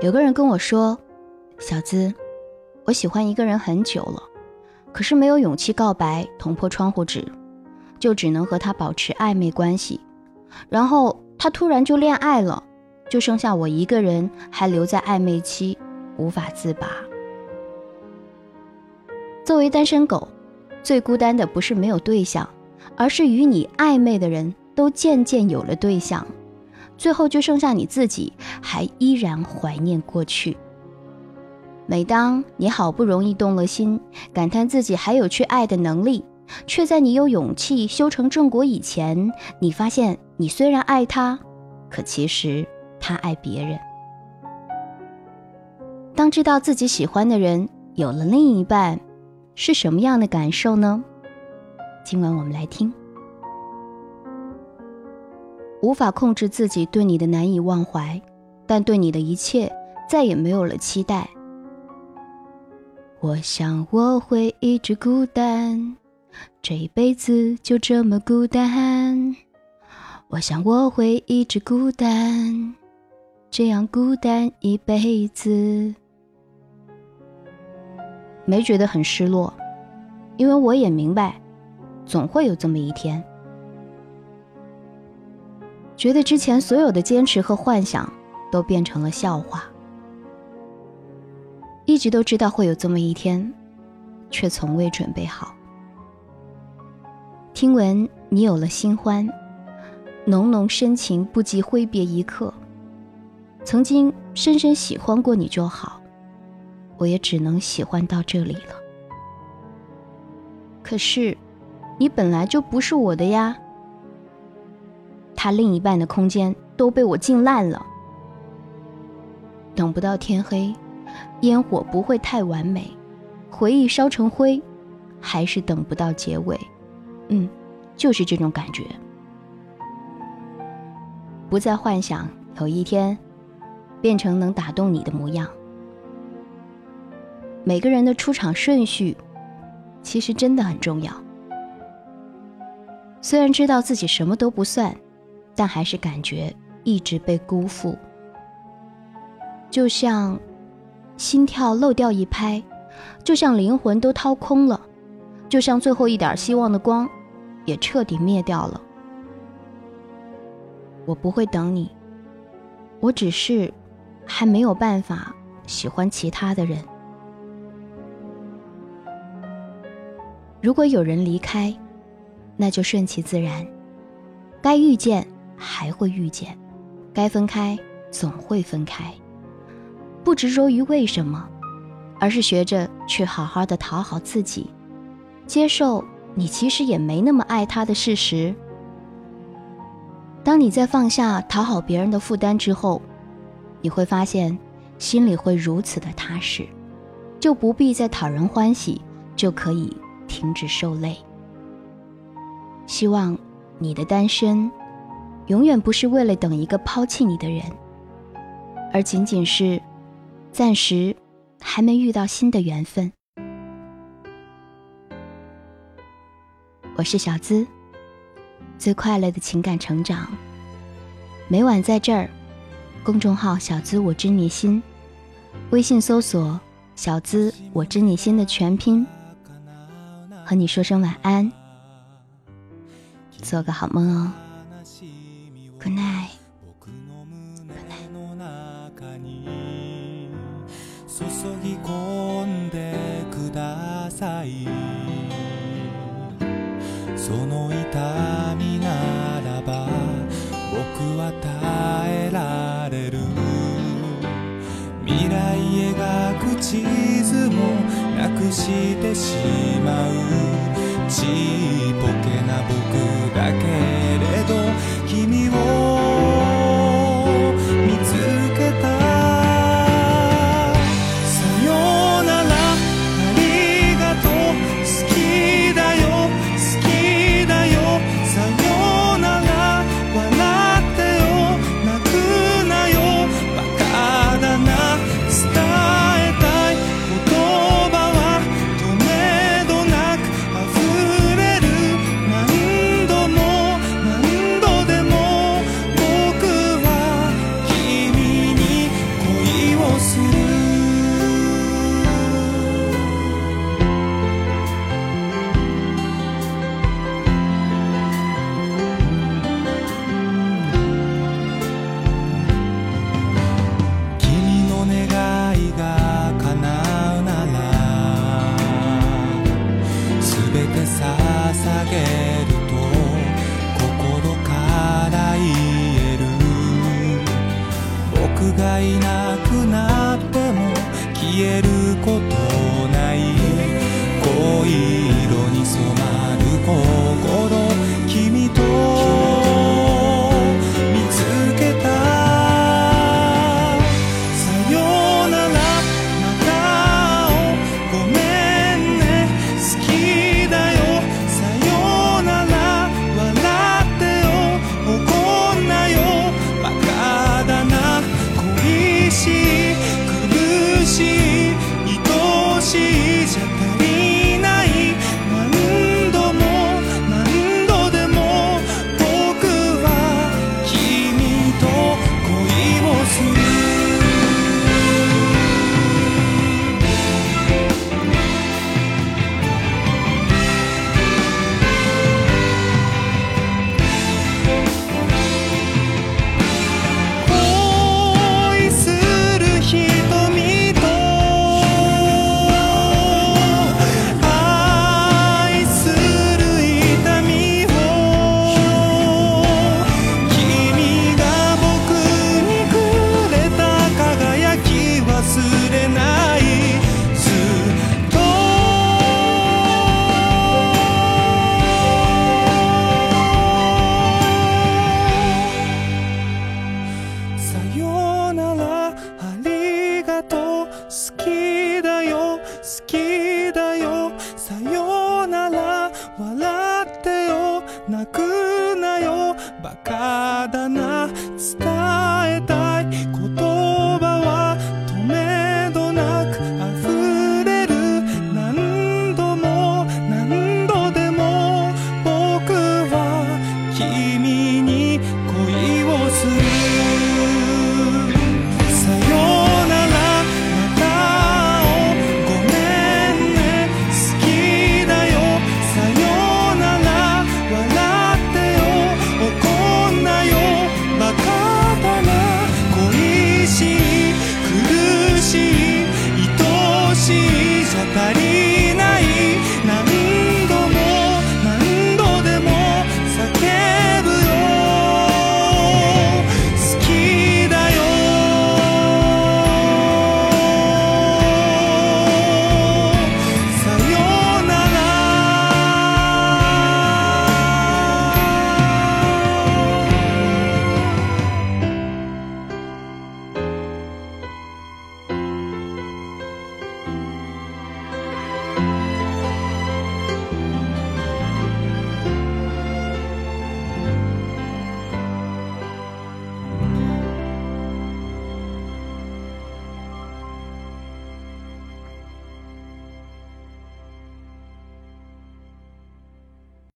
有个人跟我说：“小资，我喜欢一个人很久了，可是没有勇气告白，捅破窗户纸，就只能和他保持暧昧关系。然后他突然就恋爱了，就剩下我一个人还留在暧昧期，无法自拔。作为单身狗，最孤单的不是没有对象，而是与你暧昧的人都渐渐有了对象。”最后就剩下你自己，还依然怀念过去。每当你好不容易动了心，感叹自己还有去爱的能力，却在你有勇气修成正果以前，你发现你虽然爱他，可其实他爱别人。当知道自己喜欢的人有了另一半，是什么样的感受呢？今晚我们来听。无法控制自己对你的难以忘怀，但对你的一切再也没有了期待。我想我会一直孤单，这一辈子就这么孤单。我想我会一直孤单，这样孤单一辈子。没觉得很失落，因为我也明白，总会有这么一天。觉得之前所有的坚持和幻想都变成了笑话，一直都知道会有这么一天，却从未准备好。听闻你有了新欢，浓浓深情不及挥别一刻。曾经深深喜欢过你就好，我也只能喜欢到这里了。可是，你本来就不是我的呀。他另一半的空间都被我浸烂了。等不到天黑，烟火不会太完美，回忆烧成灰，还是等不到结尾。嗯，就是这种感觉。不再幻想有一天变成能打动你的模样。每个人的出场顺序，其实真的很重要。虽然知道自己什么都不算。但还是感觉一直被辜负，就像心跳漏掉一拍，就像灵魂都掏空了，就像最后一点希望的光也彻底灭掉了。我不会等你，我只是还没有办法喜欢其他的人。如果有人离开，那就顺其自然，该遇见。还会遇见，该分开总会分开。不执着于为什么，而是学着去好好的讨好自己，接受你其实也没那么爱他的事实。当你在放下讨好别人的负担之后，你会发现心里会如此的踏实，就不必再讨人欢喜，就可以停止受累。希望你的单身。永远不是为了等一个抛弃你的人，而仅仅是暂时还没遇到新的缘分。我是小资，最快乐的情感成长，每晚在这儿。公众号“小资我知你心”，微信搜索“小资我知你心”的全拼，和你说声晚安，做个好梦哦。注ぎ込んでください。その痛みならば僕は耐えられる。未来描く地図もなくしてしまう。ちっぽけな僕だけれど君を